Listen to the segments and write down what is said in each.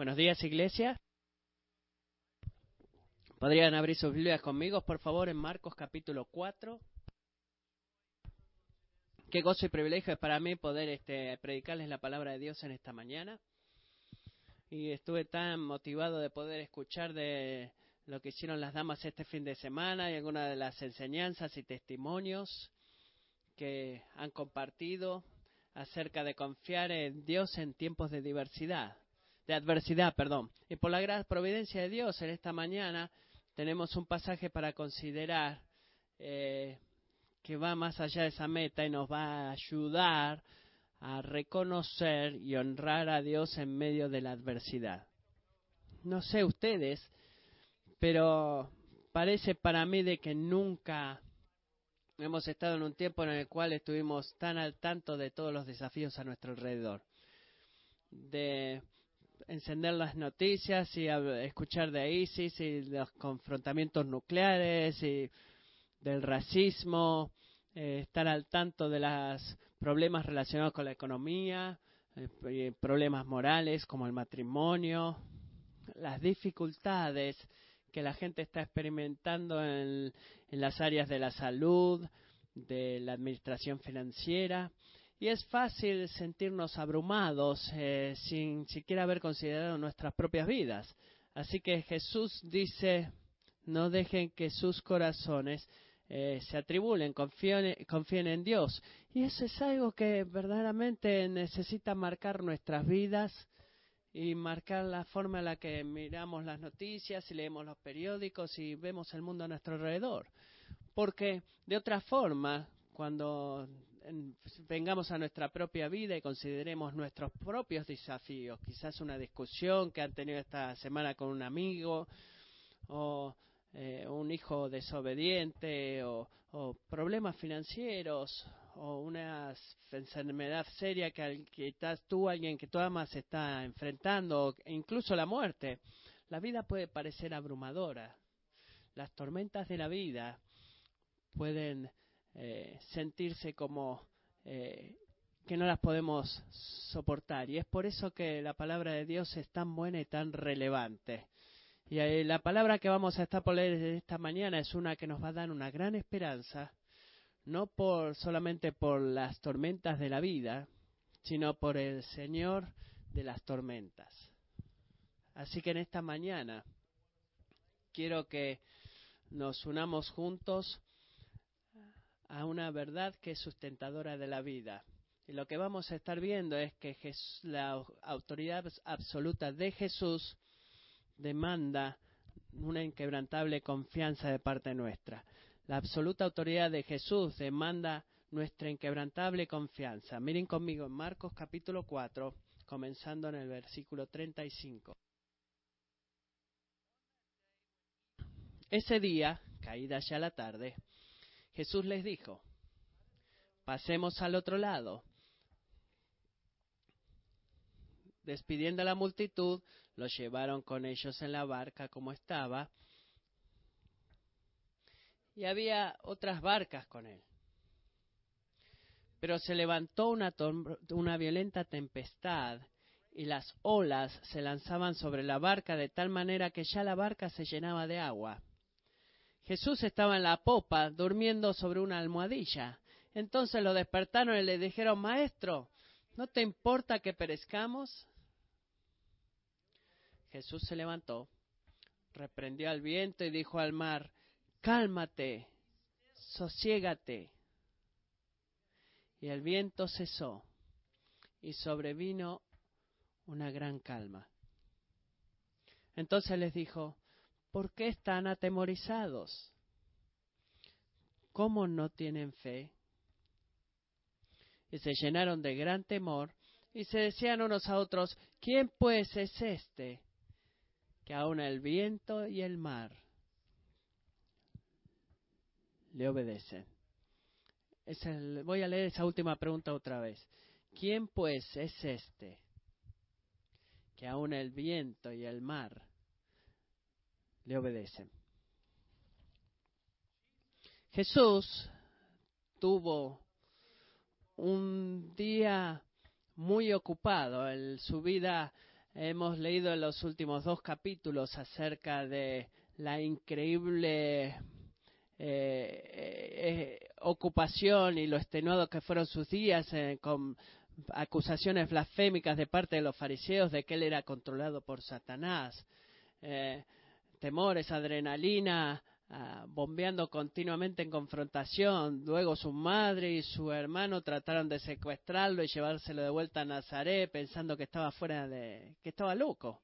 Buenos días, iglesia. ¿Podrían abrir sus Biblias conmigo, por favor, en Marcos capítulo 4? Qué gozo y privilegio es para mí poder este, predicarles la palabra de Dios en esta mañana. Y estuve tan motivado de poder escuchar de lo que hicieron las damas este fin de semana y algunas de las enseñanzas y testimonios que han compartido acerca de confiar en Dios en tiempos de diversidad, de adversidad, perdón. Y por la gran providencia de Dios, en esta mañana tenemos un pasaje para considerar eh, que va más allá de esa meta y nos va a ayudar a reconocer y honrar a Dios en medio de la adversidad. No sé ustedes, pero parece para mí de que nunca hemos estado en un tiempo en el cual estuvimos tan al tanto de todos los desafíos a nuestro alrededor. De encender las noticias y escuchar de ISIS y los confrontamientos nucleares y del racismo, eh, estar al tanto de los problemas relacionados con la economía, eh, problemas morales como el matrimonio, las dificultades que la gente está experimentando en, las áreas de la salud, de la administración financiera. Y es fácil sentirnos abrumados eh, sin siquiera haber considerado nuestras propias vidas. Así que Jesús dice, no dejen que sus corazones eh, se atribulen, confíen, confíen en Dios. Y eso es algo que verdaderamente necesita marcar nuestras vidas y marcar la forma en la que miramos las noticias y leemos los periódicos y vemos el mundo a nuestro alrededor. Porque de otra forma, cuando vengamos a nuestra propia vida y consideremos nuestros propios desafíos, quizás una discusión que han tenido esta semana con un amigo o eh, un hijo desobediente o, problemas financieros o una enfermedad seria que quizás tú, alguien que tú amas, está enfrentando, o incluso la muerte. La vida puede parecer abrumadora. Las tormentas de la vida pueden eh, sentirse como eh, que no las podemos soportar. Y es por eso que la palabra de Dios es tan buena y tan relevante. Y la palabra que vamos a estar por leer esta mañana es una que nos va a dar una gran esperanza, no por solamente por las tormentas de la vida, sino por el Señor de las tormentas. Así que en esta mañana quiero que nos unamos juntos a una verdad que es sustentadora de la vida. Y lo que vamos a estar viendo es que la autoridad absoluta de Jesús demanda una inquebrantable confianza de parte nuestra. La absoluta autoridad de Jesús demanda nuestra inquebrantable confianza. Miren conmigo en Marcos capítulo 4, comenzando en el versículo 35. Ese día, caída ya la tarde, Jesús les dijo, pasemos al otro lado. Despidiendo a la multitud, lo llevaron con ellos en la barca como estaba. Y había otras barcas con él. Pero se levantó una, una violenta tempestad y las olas se lanzaban sobre la barca de tal manera que ya la barca se llenaba de agua. Jesús estaba en la popa, durmiendo sobre una almohadilla. Entonces lo despertaron y le dijeron, Maestro, ¿no te importa que perezcamos? Jesús se levantó, reprendió al viento y dijo al mar, cálmate, sosiégate. Y el viento cesó y sobrevino una gran calma. Entonces les dijo, ¿por qué están atemorizados? ¿Cómo no tienen fe? Y se llenaron de gran temor y se decían unos a otros, ¿quién pues es este que aun el viento y el mar le obedecen. voy a leer esa última pregunta otra vez. ¿Quién pues es este que aun el viento y el mar le obedecen? Jesús tuvo un día muy ocupado. en su vida hemos leído en los últimos dos capítulos acerca de la increíble eh, eh, ocupación y lo extenuado que fueron sus días con acusaciones blasfémicas de parte de los fariseos de que él era controlado por Satanás. Temores, adrenalina, Ah, bombeando continuamente en confrontación. Luego su madre y su hermano trataron de secuestrarlo y llevárselo de vuelta a Nazaret pensando que estaba fuera de, que estaba loco.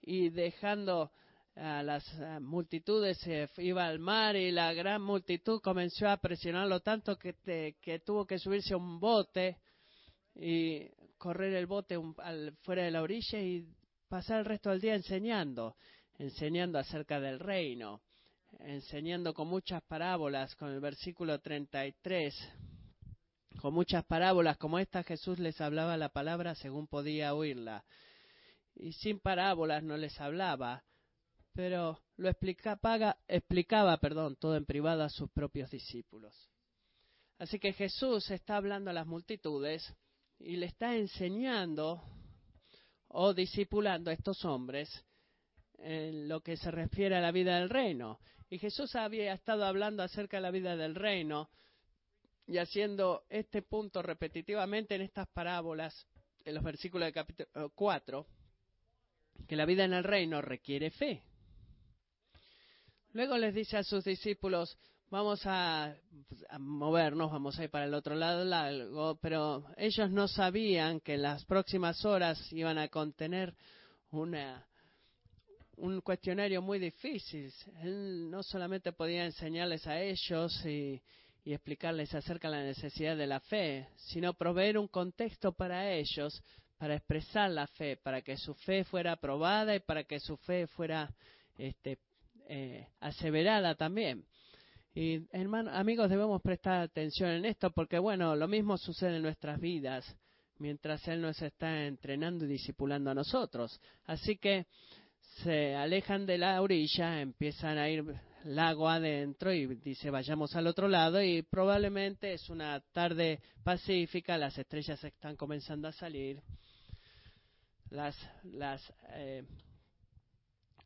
Y dejando a las multitudes se iba al mar y la gran multitud comenzó a presionarlo tanto que, que tuvo que subirse a un bote y correr el bote fuera de la orilla y pasar el resto del día enseñando, enseñando acerca del reino enseñando con muchas parábolas, con el versículo 33, con muchas parábolas como esta Jesús les hablaba la palabra según podía oírla. Y sin parábolas no les hablaba, pero lo explicaba, explicaba perdón, todo en privado a sus propios discípulos. Así que Jesús está hablando a las multitudes y le está enseñando o discipulando a estos hombres en lo que se refiere a la vida del reino. Y Jesús había estado hablando acerca de la vida del reino y haciendo este punto repetitivamente en estas parábolas, en los versículos del capítulo 4, que la vida en el reino requiere fe. Luego les dice a sus discípulos, vamos a, movernos, vamos a ir para el otro lado, pero ellos no sabían que en las próximas horas iban a contener una un cuestionario muy difícil. Él no solamente podía enseñarles a ellos y, explicarles acerca de la necesidad de la fe, sino proveer un contexto para ellos para expresar la fe, para que su fe fuera aprobada y para que su fe fuera este, eh, aseverada también. Y hermanos, amigos, debemos prestar atención en esto porque, bueno, lo mismo sucede en nuestras vidas mientras Él nos está entrenando y discipulando a nosotros. Así que se alejan de la orilla, empiezan a ir lago adentro y dice vayamos al otro lado y probablemente es una tarde pacífica, las estrellas están comenzando a salir, las, las eh,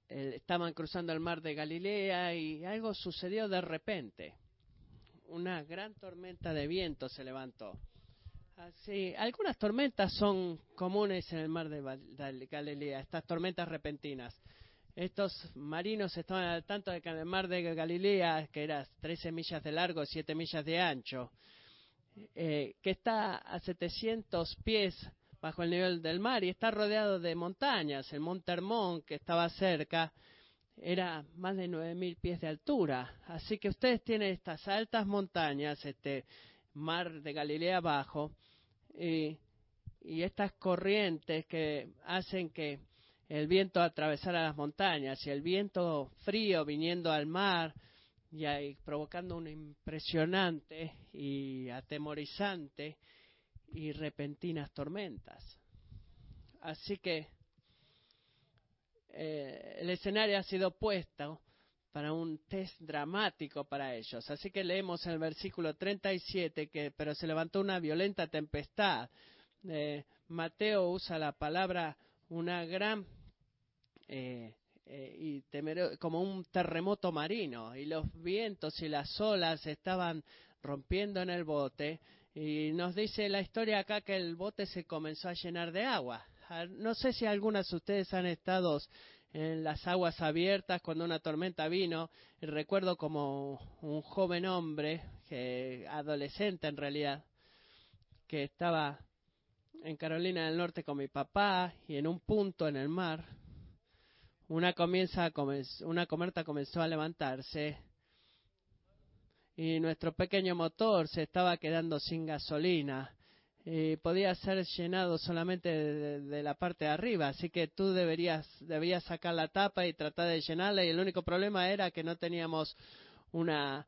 estaban cruzando el mar de Galilea y algo sucedió de repente. Una gran tormenta de viento se levantó. Sí, algunas tormentas son comunes en el mar de Galilea, estas tormentas repentinas. Estos marinos estaban al tanto de que en el mar de Galilea, que era 13 millas de largo, 7 millas de ancho, eh, que está a 700 pies bajo el nivel del mar y está rodeado de montañas. El Monte Hermón, que estaba cerca, era más de 9.000 pies de altura. Así que ustedes tienen estas altas montañas, este mar de Galilea abajo, y, estas corrientes que hacen que el viento atravesara las montañas y el viento frío viniendo al mar y ahí provocando una impresionante y atemorizante y repentinas tormentas. Así que eh, el escenario ha sido puesto para un test dramático para ellos. Así que leemos el versículo 37 que, pero se levantó una violenta tempestad. Eh, Mateo usa la palabra una gran eh, eh, y como un terremoto marino y los vientos y las olas estaban rompiendo en el bote y nos dice la historia acá que el bote se comenzó a llenar de agua. Ah, no sé si algunas de ustedes han estado en las aguas abiertas cuando una tormenta vino. Y recuerdo como un joven hombre, que, adolescente en realidad, que estaba en Carolina del Norte con mi papá y en un punto en el mar, una, comienza una comerta comenzó a levantarse y nuestro pequeño motor se estaba quedando sin gasolina y podía ser llenado solamente de, la parte de arriba, así que tú deberías debías sacar la tapa y tratar de llenarla y el único problema era que no teníamos una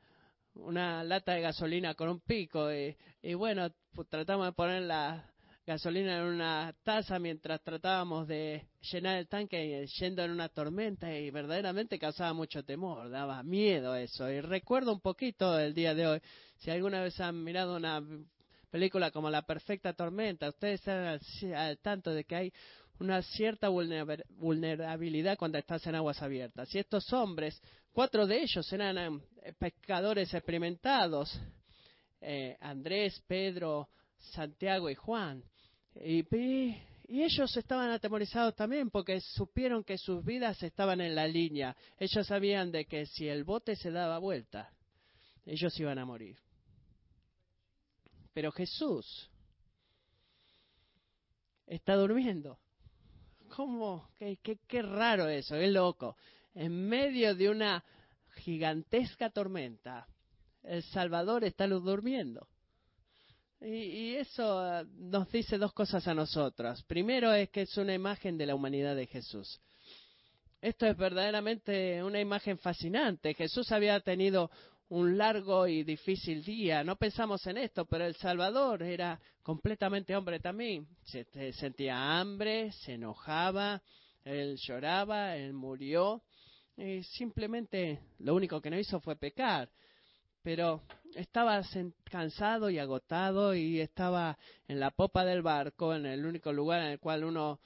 una lata de gasolina con un pico y, y bueno tratamos de poner la gasolina en una taza mientras tratábamos de llenar el tanque yendo en una tormenta y verdaderamente causaba mucho temor, daba miedo eso. Y recuerdo un poquito el día de hoy, si alguna vez han mirado una película como La Perfecta Tormenta, ustedes están al, tanto de que hay una cierta vulnerabilidad cuando estás en aguas abiertas. Y estos hombres, cuatro de ellos eran eh, pescadores experimentados, eh, Andrés, Pedro, Santiago y Juan. Y ellos estaban atemorizados también porque supieron que sus vidas estaban en la línea. Ellos sabían de que si el bote se daba vuelta, ellos iban a morir. Pero Jesús está durmiendo. ¿Cómo? Qué, qué, raro eso, es loco. En medio de una gigantesca tormenta, el Salvador está durmiendo. Y, eso ah, nos dice dos cosas a nosotros. Primero es que es una imagen de la humanidad de Jesús. Esto es verdaderamente una imagen fascinante. Jesús había tenido un largo y difícil día. No pensamos en esto, pero el Salvador era completamente hombre también. Se, sentía hambre, se enojaba, él lloraba, él murió. Y simplemente lo único que no hizo fue pecar. Pero estaba cansado y agotado y estaba en la popa del barco, en el único lugar en el cual uno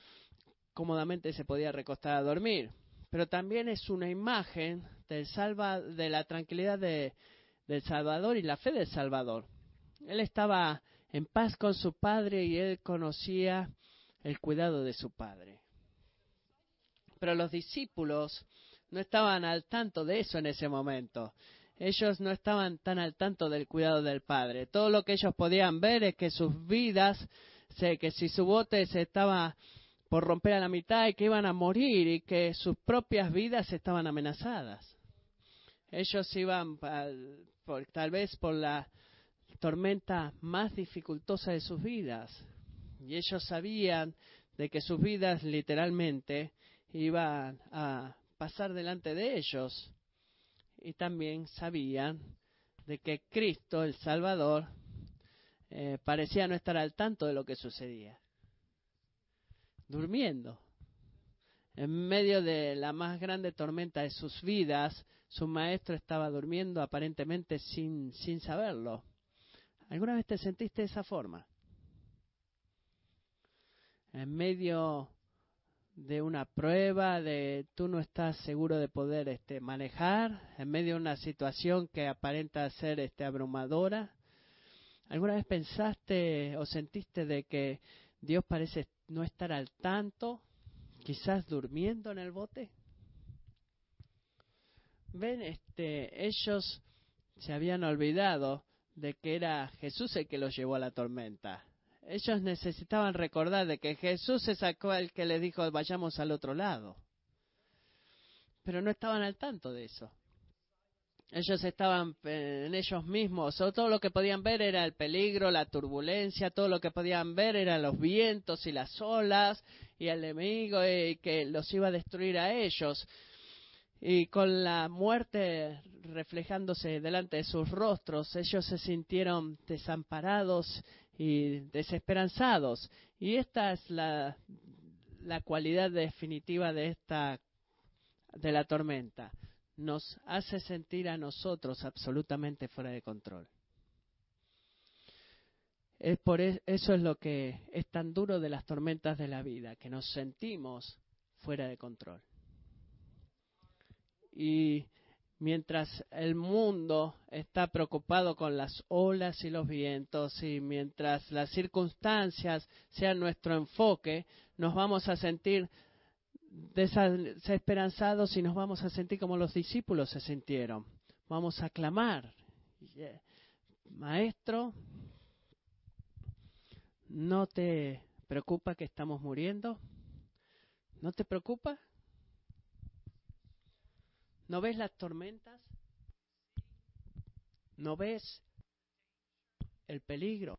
cómodamente se podía recostar a dormir. Pero también es una imagen del salva, de la tranquilidad de, del Salvador y la fe del Salvador. Él estaba en paz con su padre y él conocía el cuidado de su padre. Pero los discípulos no estaban al tanto de eso en ese momento. Ellos no estaban tan al tanto del cuidado del Padre. Todo lo que ellos podían ver es que sus vidas, que si su bote se estaba por romper a la mitad y que iban a morir y que sus propias vidas estaban amenazadas. Ellos iban tal vez por la tormenta más dificultosa de sus vidas. Y ellos sabían de que sus vidas literalmente iban a pasar delante de ellos. Y también sabían de que Cristo, el Salvador, eh, parecía no estar al tanto de lo que sucedía durmiendo. En medio de la más grande tormenta de sus vidas, su maestro estaba durmiendo aparentemente sin, sin saberlo. ¿Alguna vez te sentiste de esa forma? En medio de una prueba, de tú no estás seguro de poder este, manejar, en medio de una situación que aparenta ser este, abrumadora. ¿Alguna vez pensaste o sentiste de que Dios parece no estar al tanto, quizás durmiendo en el bote. Ven, este, ellos se habían olvidado de que era Jesús el que los llevó a la tormenta. Ellos necesitaban recordar de que Jesús es el que les dijo vayamos al otro lado. Pero no estaban al tanto de eso ellos estaban en ellos mismos, todo lo que podían ver era el peligro, la turbulencia, todo lo que podían ver eran los vientos y las olas y el enemigo y que los iba a destruir a ellos. Y con la muerte reflejándose delante de sus rostros, ellos se sintieron desamparados y desesperanzados. Y esta es la, la cualidad definitiva de esta de la tormenta nos hace sentir a nosotros absolutamente fuera de control. Es por e, eso es lo que es tan duro de las tormentas de la vida, que nos sentimos fuera de control. Y mientras el mundo está preocupado con las olas y los vientos y mientras las circunstancias sean nuestro enfoque, nos vamos a sentir desesperanzados y nos vamos a sentir como los discípulos se sintieron. Vamos a clamar, Maestro, ¿no te preocupa que estamos muriendo? ¿No te preocupa? ¿No ves las tormentas? ¿No ves el peligro?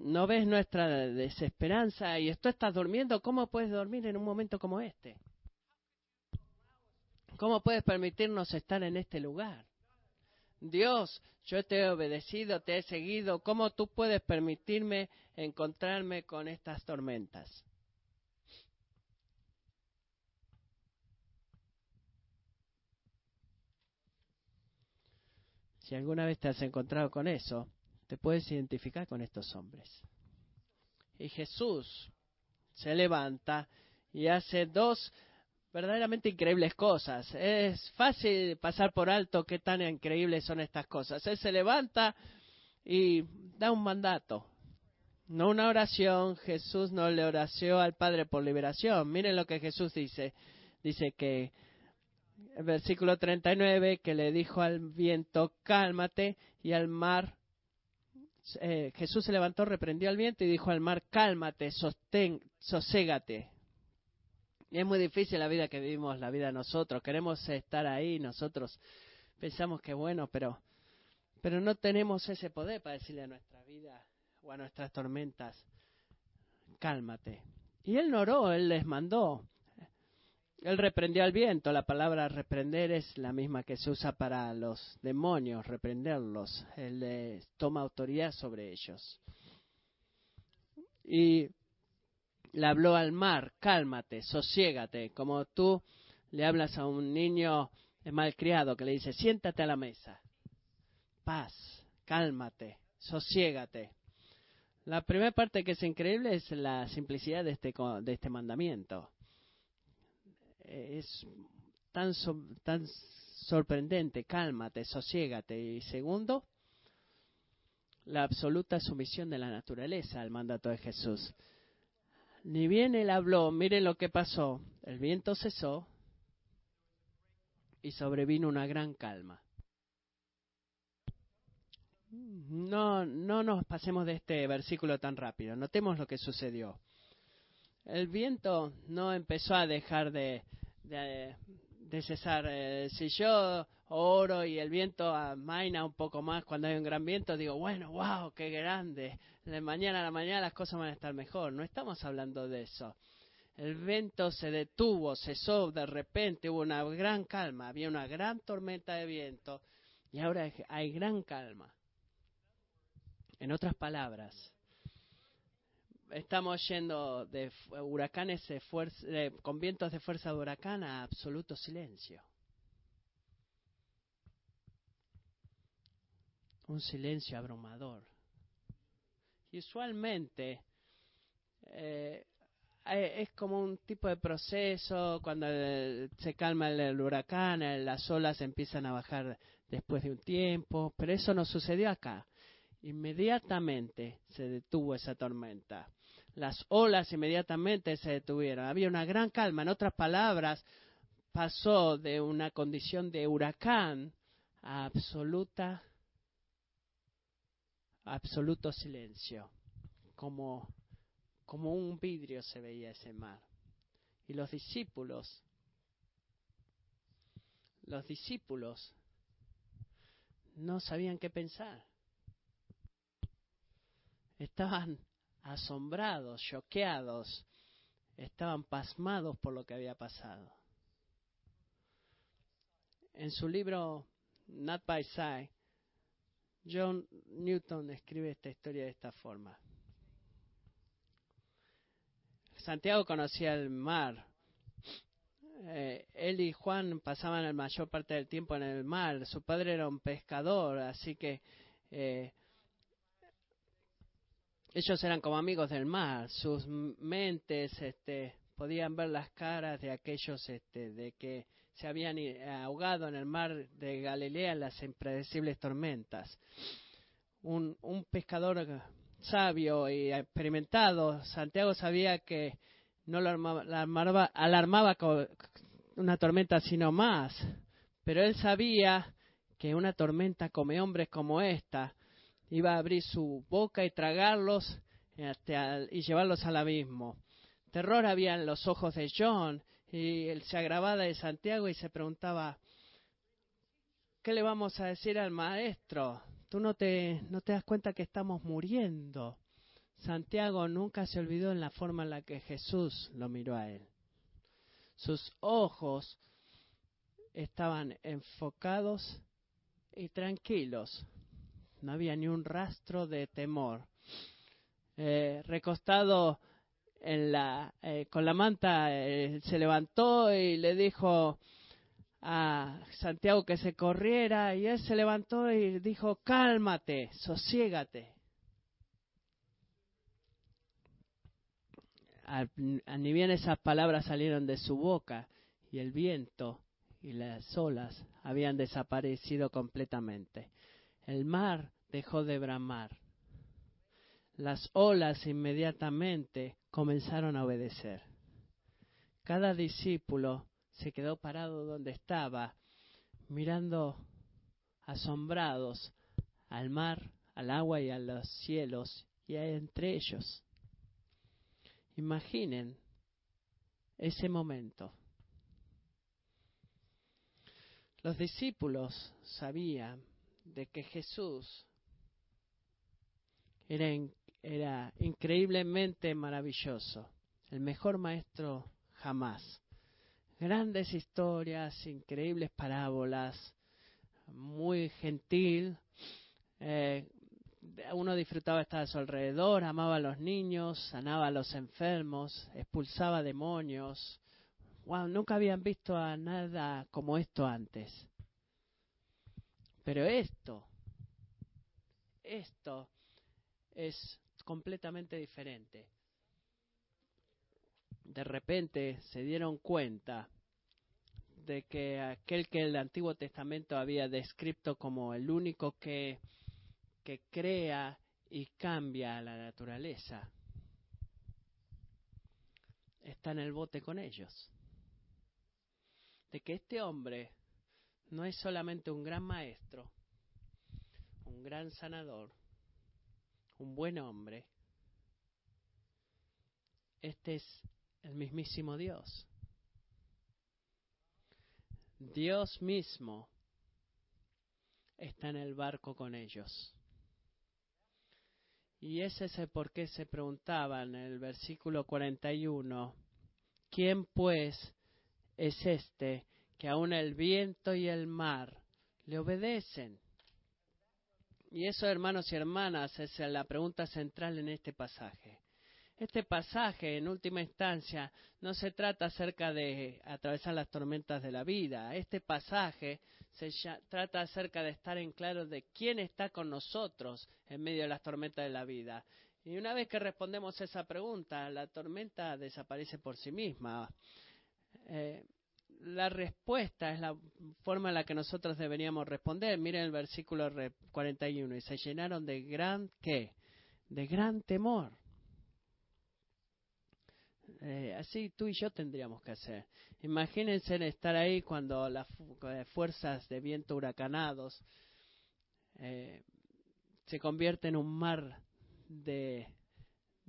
No ves nuestra desesperanza y tú estás durmiendo, ¿cómo puedes dormir en un momento como este? ¿Cómo puedes permitirnos estar en este lugar? Dios, yo te he obedecido, te he seguido, ¿cómo tú puedes permitirme encontrarme con estas tormentas? Si alguna vez te has encontrado con eso, te puedes identificar con estos hombres. Y Jesús se levanta y hace dos verdaderamente increíbles cosas. Es fácil pasar por alto qué tan increíbles son estas cosas. Él se levanta y da un mandato. No una oración, Jesús no le oració al Padre por liberación. Miren lo que Jesús dice. Dice que, el versículo 39, que le dijo al viento, cálmate, y al mar, eh, Jesús se levantó, reprendió al viento y dijo al mar, cálmate, sostén, soségate. Y es muy difícil la vida que vivimos, la vida de nosotros. Queremos estar ahí, nosotros pensamos que bueno, pero, pero no tenemos ese poder para decirle a nuestra vida, o a nuestras tormentas, cálmate. Y él no oró, él les mandó. Él reprendió al viento. La palabra reprender es la misma que se usa para los demonios, reprenderlos. Él toma autoridad sobre ellos. Y le habló al mar, cálmate, sosiégate, como tú le hablas a un niño malcriado que le dice, siéntate a la mesa. Paz, cálmate, sosiégate. La primera parte que es increíble es la simplicidad de este, de este mandamiento. Es tan, tan sorprendente, cálmate, sosiégate. Y segundo, la absoluta sumisión de la naturaleza al mandato de Jesús. Ni bien él habló, miren lo que pasó. El viento cesó y sobrevino una gran calma. No, no nos pasemos de este versículo tan rápido. Notemos lo que sucedió. El viento no empezó a dejar de, cesar. Eh, si yo oro y el viento amaina un poco más cuando hay un gran viento, digo, bueno, wow, qué grande. De mañana a la mañana las cosas van a estar mejor. No estamos hablando de eso. El viento se detuvo, cesó de repente, hubo una gran calma, había una gran tormenta de viento y ahora hay gran calma. En otras palabras, estamos yendo de huracanes con vientos de fuerza de huracán a absoluto silencio. Un silencio abrumador. Y usualmente eh, es como un tipo de proceso cuando se calma el huracán, las olas empiezan a bajar después de un tiempo, pero eso no sucedió acá. Inmediatamente se detuvo esa tormenta. Las olas inmediatamente se detuvieron. Había una gran calma. En otras palabras, pasó de una condición de huracán a absoluta absoluto silencio. Como, como un vidrio se veía ese mar. Y los discípulos, los discípulos no sabían qué pensar. Estaban asombrados, choqueados, estaban pasmados por lo que había pasado. En su libro Not by Sight, John Newton escribe esta historia de esta forma. Santiago conocía el mar. Eh, él y Juan pasaban la mayor parte del tiempo en el mar. Su padre era un pescador, así que eh, ellos eran como amigos del mar, sus mentes este, podían ver las caras de aquellos este, de que se habían ahogado en el mar de Galilea en las impredecibles tormentas. Un, pescador sabio y experimentado, Santiago sabía que no lo alarmaba, alarmaba con una tormenta sino más, pero él sabía que una tormenta come hombres como esta iba a abrir su boca y tragarlos y llevarlos al abismo. Terror había en los ojos de John y él se agravaba de Santiago y se preguntaba, ¿qué le vamos a decir al maestro? Tú no te, no te das cuenta que estamos muriendo. Santiago nunca se olvidó en la forma en la que Jesús lo miró a él. Sus ojos estaban enfocados y tranquilos no había ni un rastro de temor. Eh, recostado eh, con la manta, eh, se levantó y le dijo a Santiago que se corriera y él se levantó y dijo, cálmate, sosiégate. ni bien esas palabras salieron de su boca y el viento y las olas habían desaparecido completamente. El mar dejó de bramar. Las olas inmediatamente comenzaron a obedecer. Cada discípulo se quedó parado donde estaba, mirando asombrados al mar, al agua y a los cielos y entre ellos. Imaginen ese momento. Los discípulos sabían de que Jesús era, era increíblemente maravilloso, el mejor maestro jamás. Grandes historias, increíbles parábolas, muy gentil. Eh, uno disfrutaba estar a su alrededor, amaba a los niños, sanaba a los enfermos, expulsaba demonios. Wow, nunca habían visto a nada como esto antes. Pero esto, esto es completamente diferente. De repente se dieron cuenta de que aquel que el Antiguo Testamento había descrito como el único que, que crea y cambia la naturaleza, está en el bote con ellos. De que este hombre no es solamente un gran maestro, un gran sanador, un buen hombre. Este es el mismísimo Dios. Dios mismo está en el barco con ellos. Y ese es el por qué se preguntaban en el versículo 41, ¿quién pues es este que aún el viento y el mar le obedecen? Y eso, hermanos y hermanas, es la pregunta central en este pasaje. Este pasaje, en última instancia, no se trata acerca de atravesar las tormentas de la vida. Este pasaje se trata acerca de estar en claro de quién está con nosotros en medio de las tormentas de la vida. Y una vez que respondemos esa pregunta, la tormenta desaparece por sí misma. Eh, la respuesta es la forma en la que nosotros deberíamos responder. Miren el versículo 41. Y se llenaron de gran, ¿qué? De gran temor. Eh, así tú y yo tendríamos que hacer. Imagínense estar ahí cuando las eh, fuerzas de viento huracanados eh, se convierten en un mar de,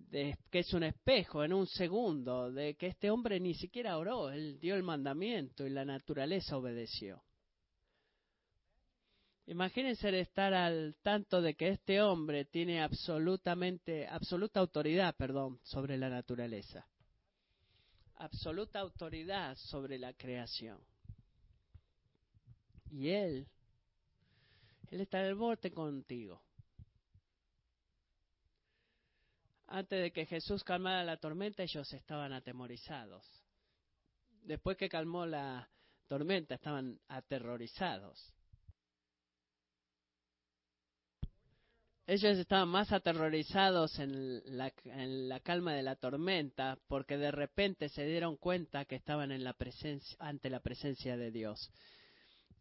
de, que es un espejo en un segundo, de que este hombre ni siquiera oró, él dio el mandamiento y la naturaleza obedeció. Imagínense estar al tanto de que este hombre tiene absolutamente, absoluta autoridad, perdón, sobre la naturaleza absoluta autoridad sobre la creación. Y Él, Él está en el borde contigo. Antes de que Jesús calmara la tormenta, ellos estaban atemorizados. Después que calmó la tormenta, estaban aterrorizados. Ellos estaban más aterrorizados en la, calma de la tormenta porque de repente se dieron cuenta que estaban en la presencia, ante la presencia de Dios.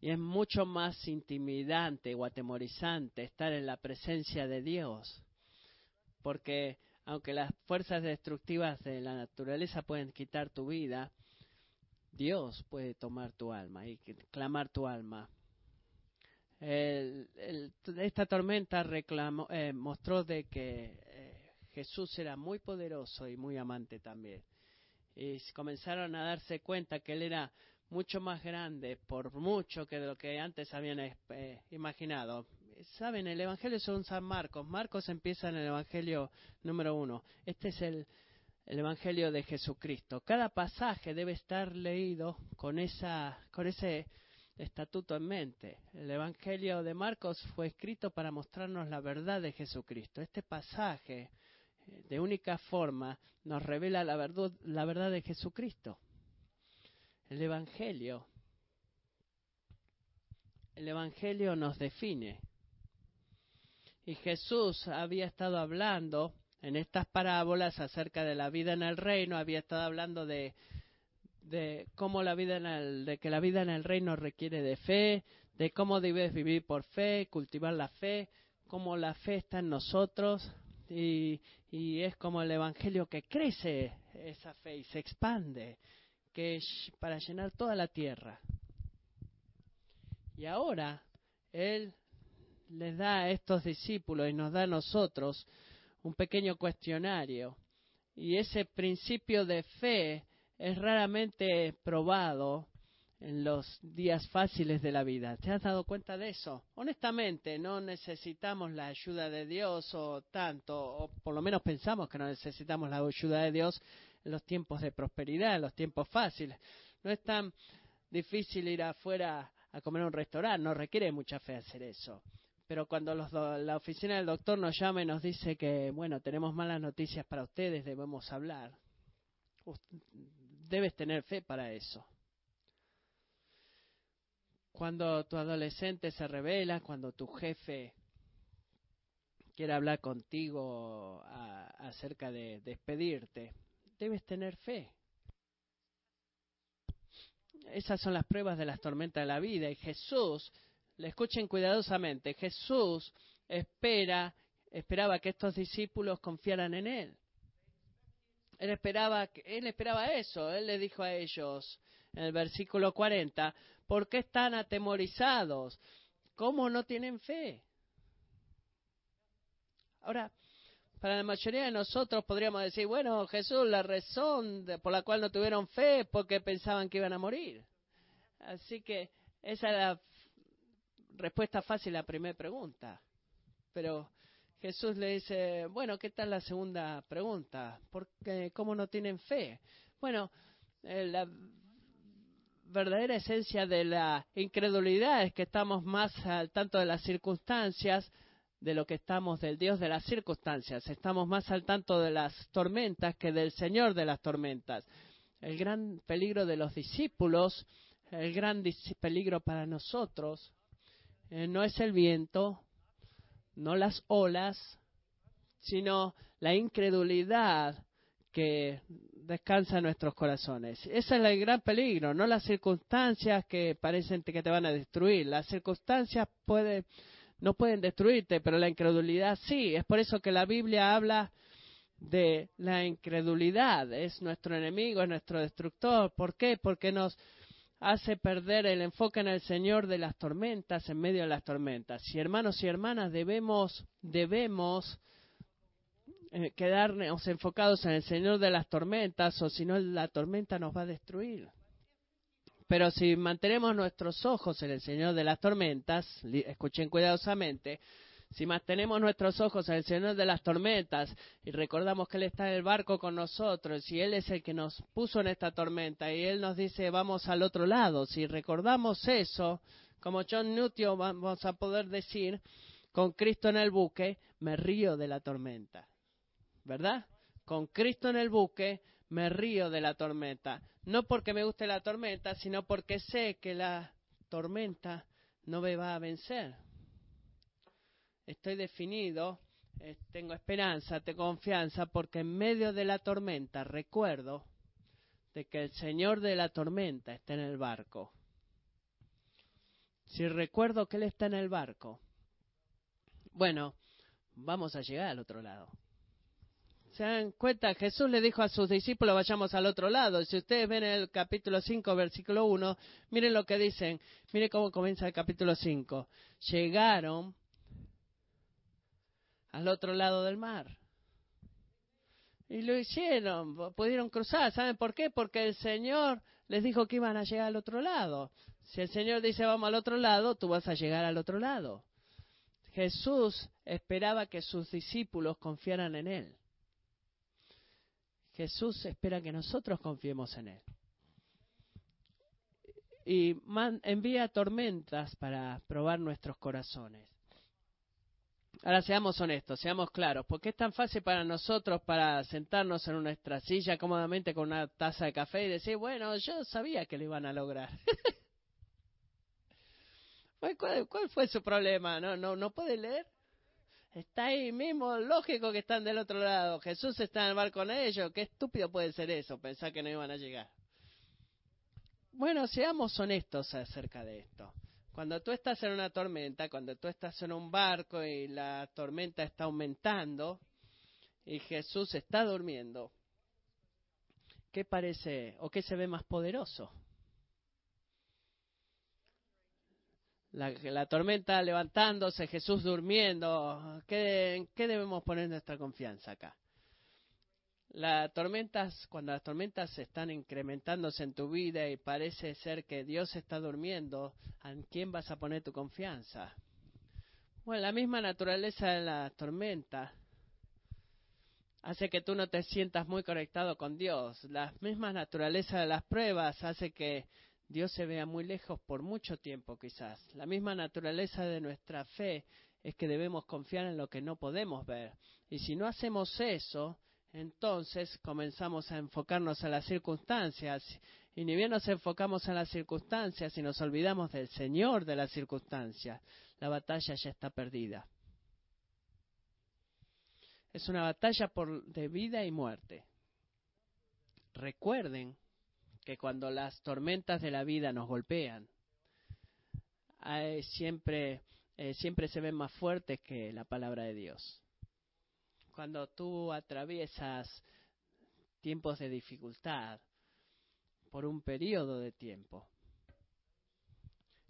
Y es mucho más intimidante o atemorizante estar en la presencia de Dios. Porque aunque las fuerzas destructivas de la naturaleza pueden quitar tu vida, Dios puede tomar tu alma y clamar tu alma esta tormenta eh, mostró de que eh, Jesús era muy poderoso y muy amante también. Y comenzaron a darse cuenta que él era mucho más grande por mucho que de lo que antes habían eh, imaginado. Saben, el Evangelio es San Marcos. Marcos empieza en el Evangelio número uno. Este es el, el Evangelio de Jesucristo. Cada pasaje debe estar leído con esa, con ese estatuto en mente. El Evangelio de Marcos fue escrito para mostrarnos la verdad de Jesucristo. Este pasaje, eh, de única forma, nos revela la verdad, la verdad de Jesucristo. El Evangelio, el Evangelio nos define. Y Jesús había estado hablando en estas parábolas acerca de la vida en el reino, había estado hablando de, de cómo la vida en el, de que la vida en el reino requiere de fe, de cómo debes vivir por fe, cultivar la fe, cómo la fe está en nosotros y, y es como el evangelio que crece esa fe y se expande, que es para llenar toda la tierra. Y ahora él les da a estos discípulos y nos da a nosotros un pequeño cuestionario. Y ese principio de fe es raramente probado en los días fáciles de la vida. ¿Te has dado cuenta de eso? Honestamente, no necesitamos la ayuda de Dios o tanto, o por lo menos pensamos que no necesitamos la ayuda de Dios en los tiempos de prosperidad, en los tiempos fáciles. No es tan difícil ir afuera a comer a un restaurante, no requiere mucha fe hacer eso. Pero cuando la oficina del doctor nos llama y nos dice que, bueno, tenemos malas noticias para ustedes, debemos hablar, debes tener fe para eso. Cuando tu adolescente se revela, cuando tu jefe quiere hablar contigo acerca de despedirte, debes tener fe esas son las pruebas de las tormentas de la vida. Y Jesús, le escuchen cuidadosamente, Jesús espera, esperaba que estos discípulos confiaran en Él. Él esperaba, él esperaba eso. Él le dijo a ellos en el versículo 40, ¿por qué están atemorizados? ¿Cómo no tienen fe? Ahora, para la mayoría de nosotros podríamos decir, bueno, Jesús, la razón por la cual no tuvieron fe es porque pensaban que iban a morir. Así que esa es la respuesta fácil a la primera pregunta. Pero Jesús le dice, bueno, ¿qué tal la segunda pregunta? ¿Por ¿Cómo no tienen fe? Bueno, eh, la verdadera esencia de la incredulidad es que estamos más al tanto de las circunstancias de lo que estamos del Dios de las circunstancias. Estamos más al tanto de las tormentas que del Señor de las tormentas. El gran peligro de los discípulos, el gran peligro para nosotros, no es el viento, no las olas, sino la incredulidad que descansa en nuestros corazones. Ese es el gran peligro, no las circunstancias que parecen que te van a destruir. Las circunstancias pueden no pueden destruirte, pero la incredulidad sí. Es por eso que la Biblia habla de la incredulidad. Es nuestro enemigo, es nuestro destructor. ¿Por qué? Porque nos hace perder el enfoque en el Señor de las tormentas en medio de las tormentas. Y hermanos y hermanas, debemos, debemos eh, quedarnos enfocados en el Señor de las tormentas, o si no, la tormenta nos va a destruir. Pero si mantenemos nuestros ojos en el Señor de las tormentas, escuchen cuidadosamente, si mantenemos nuestros ojos el Señor de las tormentas y recordamos que Él está en el barco con nosotros y Él es el que nos puso en esta tormenta y Él nos dice vamos al otro lado, si recordamos eso, como John Newton vamos a poder decir, con Cristo en el buque, me río de la tormenta. ¿Verdad? Con Cristo en el buque, me río de la tormenta. No porque me guste la tormenta, sino porque sé que la tormenta no me va a vencer. Estoy definido, eh, tengo esperanza, tengo confianza, porque en medio de la tormenta recuerdo de que el Señor de la tormenta está en el barco. Si recuerdo que Él está en el barco, bueno, vamos a llegar al otro lado. ¿Se dan cuenta? Jesús le dijo a sus discípulos, vayamos al otro lado. Si ustedes ven el capítulo 5, versículo 1, miren lo que dicen. Miren cómo comienza el capítulo 5. Llegaron al otro lado del mar. Y lo hicieron, pudieron cruzar. ¿Saben por qué? Porque el Señor les dijo que iban a llegar al otro lado. Si el Señor dice vamos al otro lado, tú vas a llegar al otro lado. Jesús esperaba que sus discípulos confiaran en Él. Jesús espera que nosotros confiemos en Él. Y envía tormentas para probar nuestros corazones. Ahora seamos honestos, seamos claros, porque es tan fácil para nosotros para sentarnos en nuestra silla cómodamente con una taza de café y decir, bueno, yo sabía que lo iban a lograr. ¿Cuál, fue su problema? ¿No, no, no puede leer? Está ahí mismo, lógico que están del otro lado. Jesús está en el barco con ellos. Qué estúpido puede ser eso, pensar que no iban a llegar. Bueno, seamos honestos acerca de esto. Cuando tú estás en una tormenta, cuando tú estás en un barco y la tormenta está aumentando y Jesús está durmiendo, ¿qué parece o qué se ve más poderoso? la, tormenta levantándose, Jesús durmiendo. ¿Qué, qué debemos poner nuestra confianza acá? Las tormentas, cuando las tormentas están incrementándose en tu vida y parece ser que Dios está durmiendo, ¿en quién vas a poner tu confianza? Bueno, la misma naturaleza de la tormenta hace que tú no te sientas muy conectado con Dios. La misma naturaleza de las pruebas hace que Dios se vea muy lejos por mucho tiempo quizás. La misma naturaleza de nuestra fe es que debemos confiar en lo que no podemos ver. Y si no hacemos eso, entonces comenzamos a enfocarnos en las circunstancias. Y ni bien nos enfocamos en las circunstancias y nos olvidamos del Señor de las circunstancias, la batalla ya está perdida. Es una batalla por, de vida y muerte. Recuerden que cuando las tormentas de la vida nos golpean, siempre, eh, siempre se ven más fuertes que la palabra de Dios. Cuando tú atraviesas tiempos de dificultad por un periodo de tiempo,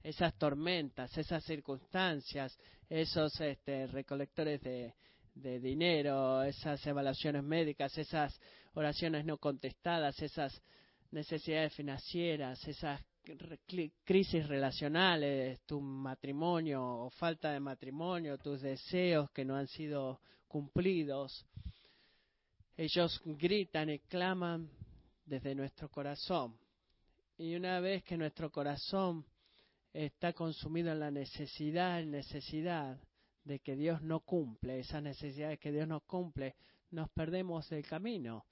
esas tormentas, esas circunstancias, esos este, recolectores de, de dinero, esas evaluaciones médicas, esas oraciones no contestadas, esas necesidades financieras, esas crisis relacionales, tu matrimonio o falta de matrimonio, tus deseos que no han sido cumplidos. Ellos gritan y claman desde nuestro corazón. Y una vez que nuestro corazón está consumido en la necesidad, en necesidad de que Dios no cumple, esa necesidad de que Dios no cumple, nos perdemos del camino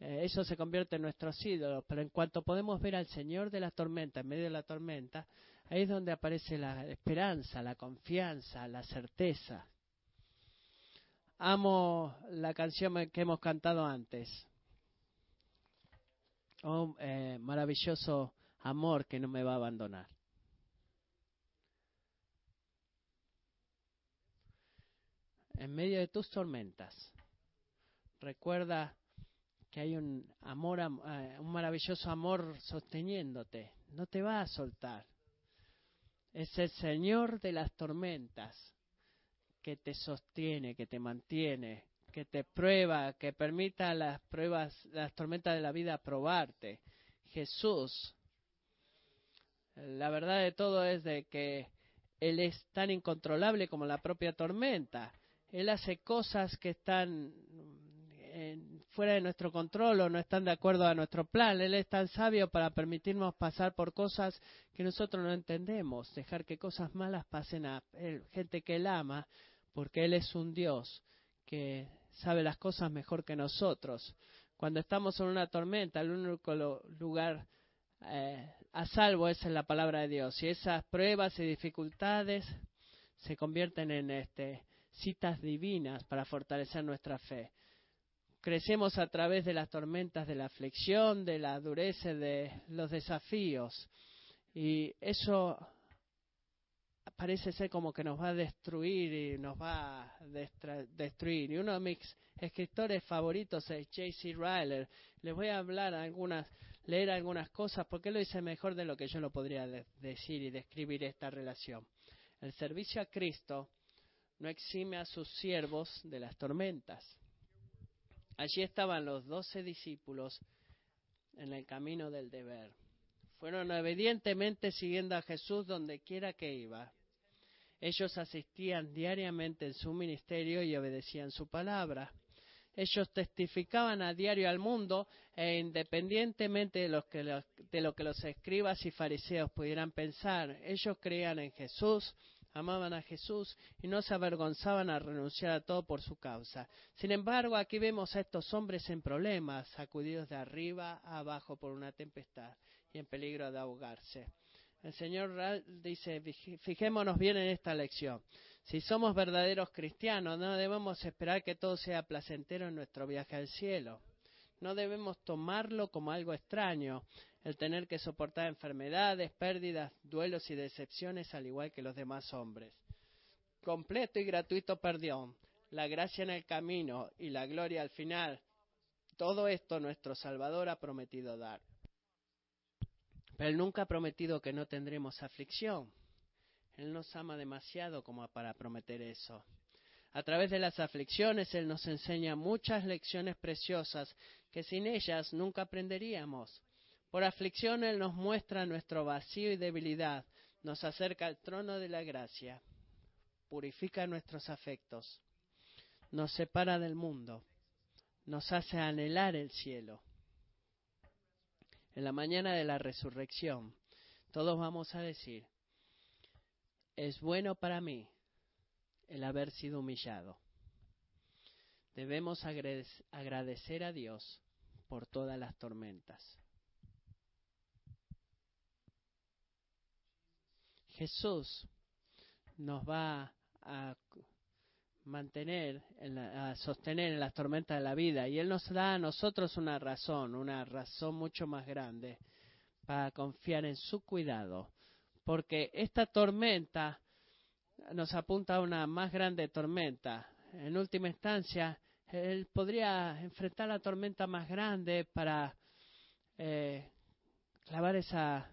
eh, eso se convierte en nuestros ídolos, pero en cuanto podemos ver al Señor de la tormenta, en medio de la tormenta, ahí es donde aparece la esperanza, la confianza, la certeza. Amo la canción que hemos cantado antes. Oh, eh, maravilloso amor que no me va a abandonar. En medio de tus tormentas, recuerda que hay un amor, eh, un maravilloso amor sosteniéndote. No te va a soltar. Es el Señor de las tormentas que te sostiene, que te mantiene, que te prueba, que permita las pruebas, las tormentas de la vida probarte. Jesús. La verdad de todo es de que Él es tan incontrolable como la propia tormenta. Él hace cosas que están fuera de nuestro control o no están de acuerdo a nuestro plan. Él es tan sabio para permitirnos pasar por cosas que nosotros no entendemos, dejar que cosas malas pasen a gente que él ama, porque él es un Dios que sabe las cosas mejor que nosotros. Cuando estamos en una tormenta, el único lugar eh, a salvo es en la palabra de Dios. Y esas pruebas y dificultades se convierten en este, citas divinas para fortalecer nuestra fe crecemos a través de las tormentas de la aflicción, de la dureza, de los desafíos. Y eso parece ser como que nos va a destruir y nos va a destruir. Y uno de mis escritores favoritos es J.C. Ryler. Les voy a hablar algunas, leer algunas cosas porque él lo dice mejor de lo que yo lo podría decir y describir esta relación. El servicio a Cristo no exime a sus siervos de las tormentas Allí estaban los doce discípulos en el camino del deber. Fueron obedientemente siguiendo a Jesús donde quiera que iba. Ellos asistían diariamente en su ministerio y obedecían su palabra. Ellos testificaban a diario al mundo e independientemente de lo, que de lo que los escribas y fariseos pudieran pensar, ellos creían en Jesús, amaban a Jesús y no se avergonzaban a renunciar a todo por su causa. Sin embargo, aquí vemos a estos hombres en problemas, sacudidos de arriba a abajo por una tempestad y en peligro de ahogarse. El Señor dice, fijémonos bien en esta lección. Si somos verdaderos cristianos, no debemos esperar que todo sea placentero en nuestro viaje al cielo. No debemos tomarlo como algo extraño, el tener que soportar enfermedades, pérdidas, duelos y decepciones al igual que los demás hombres. Completo y gratuito perdón, la gracia en el camino y la gloria al final. Todo esto nuestro Salvador ha prometido dar. Pero Él nunca ha prometido que no tendremos aflicción. Él nos ama demasiado como para prometer eso. A través de las aflicciones Él nos enseña muchas lecciones preciosas que sin ellas nunca aprenderíamos. Por aflicción Él nos muestra nuestro vacío y debilidad, nos acerca al trono de la gracia, purifica nuestros afectos, nos separa del mundo, nos hace anhelar el cielo. En la mañana de la resurrección, todos vamos a decir, es bueno para mí el haber sido humillado. Debemos agradecer a Dios por todas las tormentas. Jesús nos va a mantener, a sostener en las tormentas de la vida y Él nos da a nosotros una razón, una razón mucho más grande para confiar en su cuidado, porque esta tormenta nos apunta a una más grande tormenta. En última instancia, él podría enfrentar la tormenta más grande para eh, clavar esa,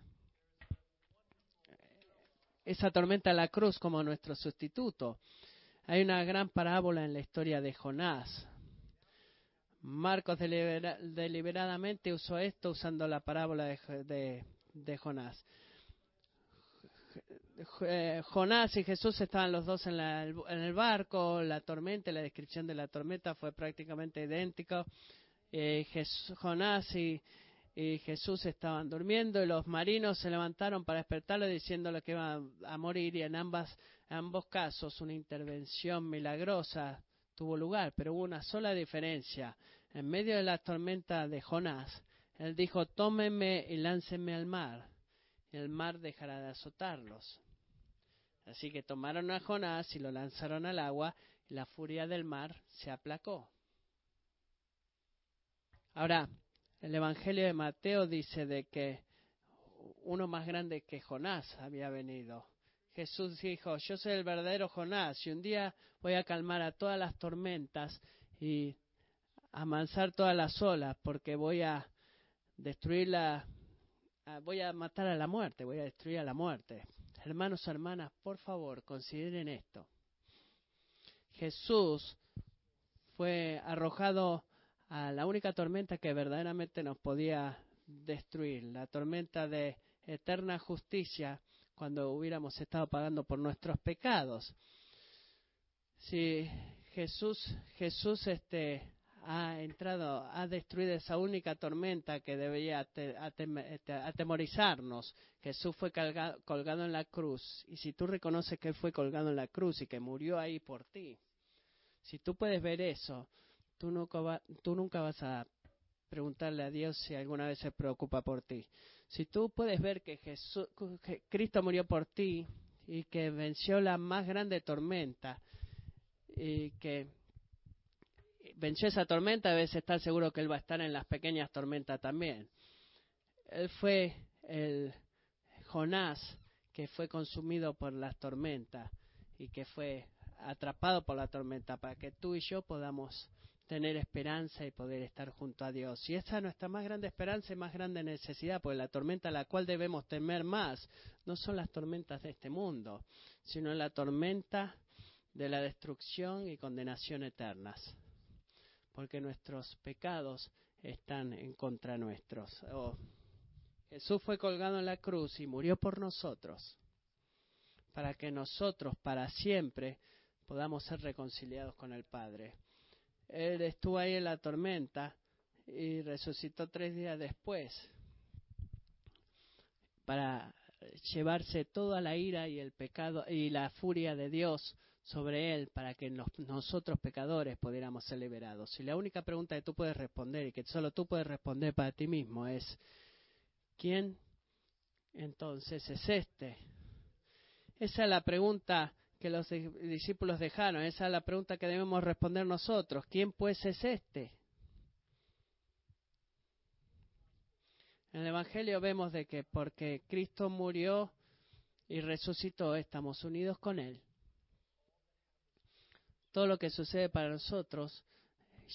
esa tormenta a la cruz como nuestro sustituto. Hay una gran parábola en la historia de Jonás. Marcos deliberadamente usó esto usando la parábola de, Jonás. Eh, Jonás y Jesús estaban los dos en, el barco, la tormenta, la descripción de la tormenta fue prácticamente idéntica. Eh, Jonás y, Jesús estaban durmiendo y los marinos se levantaron para despertarlo diciéndole que iba a morir y en ambas, ambos casos una intervención milagrosa tuvo lugar, pero hubo una sola diferencia. En medio de la tormenta de Jonás, él dijo, tómenme y láncenme al mar, el mar dejará de azotarlos. Así que tomaron a Jonás y lo lanzaron al agua y la furia del mar se aplacó. Ahora, el Evangelio de Mateo dice de que uno más grande que Jonás había venido. Jesús dijo, yo soy el verdadero Jonás y un día voy a calmar a todas las tormentas y amansar todas las olas porque voy a destruir la, voy a matar a la muerte, voy a destruir a la muerte. Hermanos, hermanas, por favor, consideren esto. Jesús fue arrojado a la única tormenta que verdaderamente nos podía destruir, la tormenta de eterna justicia cuando hubiéramos estado pagando por nuestros pecados. Si Jesús, Jesús este, ha entrado, ha destruido esa única tormenta que debería este, atemorizarnos. Jesús fue colgado en la cruz. Y si tú reconoces que Él fue colgado en la cruz y que murió ahí por ti, si tú puedes ver eso, tú nunca, tú nunca vas a preguntarle a Dios si alguna vez se preocupa por ti. Si tú puedes ver que, Jesús, que Cristo murió por ti y que venció la más grande tormenta y que venció esa tormenta, debes estar seguro que Él va a estar en las pequeñas tormentas también. Él fue el Jonás que fue consumido por las tormentas y que fue atrapado por la tormenta para que tú y yo podamos tener esperanza y poder estar junto a Dios. Y esa es nuestra más grande esperanza y más grande necesidad, porque la tormenta a la cual debemos temer más no son las tormentas de este mundo, sino la tormenta de la destrucción y condenación eternas porque nuestros pecados están en contra nuestros. Oh, Jesús fue colgado en la cruz y murió por nosotros, para que nosotros para siempre podamos ser reconciliados con el Padre. Él estuvo ahí en la tormenta y resucitó tres días después para llevarse toda la ira y el pecado y la furia de Dios sobre él para que nosotros pecadores pudiéramos ser liberados. Y la única pregunta que tú puedes responder y que solo tú puedes responder para ti mismo es, ¿quién entonces es este. Esa es la pregunta que los discípulos dejaron, esa es la pregunta que debemos responder nosotros. ¿Quién pues es este? En el Evangelio vemos de que porque Cristo murió y resucitó, estamos unidos con Él. Todo lo que sucede para nosotros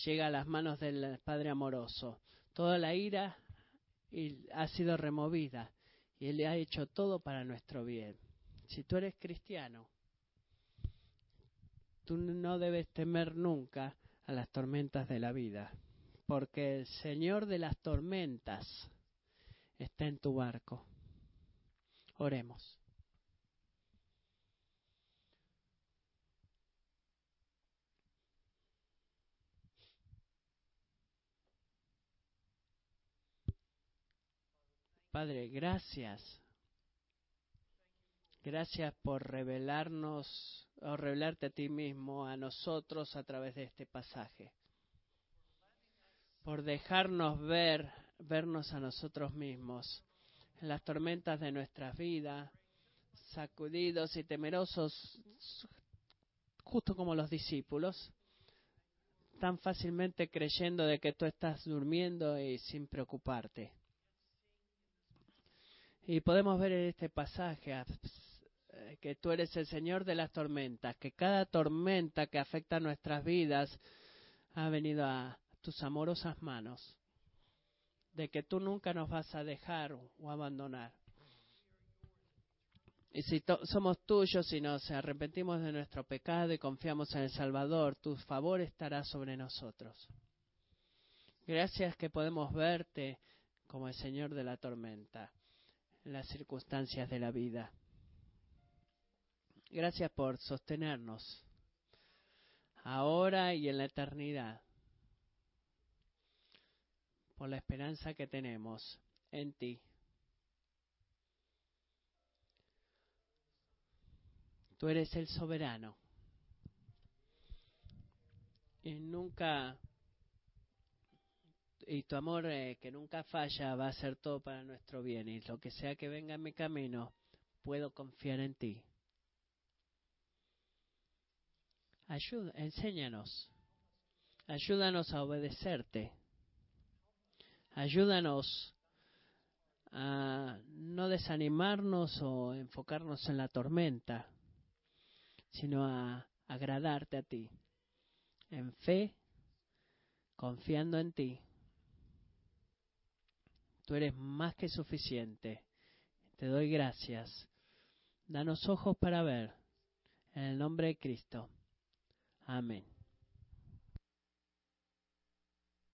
llega a las manos del Padre amoroso. Toda la ira ha sido removida y Él ha hecho todo para nuestro bien. Si tú eres cristiano, tú no debes temer nunca a las tormentas de la vida, porque el Señor de las tormentas está en tu barco. Oremos. Padre, gracias. Gracias por revelarnos o revelarte a ti mismo, a nosotros a través de este pasaje. Por dejarnos ver, vernos a nosotros mismos en las tormentas de nuestras vidas, sacudidos y temerosos, justo como los discípulos, tan fácilmente creyendo de que tú estás durmiendo y sin preocuparte. Y podemos ver en este pasaje que tú eres el Señor de las tormentas, que cada tormenta que afecta nuestras vidas ha venido a tus amorosas manos, de que tú nunca nos vas a dejar o abandonar. Y si somos tuyos y nos arrepentimos de nuestro pecado y confiamos en el Salvador, tu favor estará sobre nosotros. Gracias que podemos verte como el Señor de la tormenta las circunstancias de la vida. Gracias por sostenernos ahora y en la eternidad, por la esperanza que tenemos en ti. Tú eres el soberano y nunca y tu amor eh, que nunca falla va a ser todo para nuestro bien y lo que sea que venga en mi camino, puedo confiar en ti. Ayuda, enséñanos. Ayúdanos a obedecerte. Ayúdanos a no desanimarnos o enfocarnos en la tormenta, sino a agradarte a ti, en fe, confiando en ti. Tú eres más que suficiente. Te doy gracias. Danos ojos para ver. En el nombre de Cristo. Amén.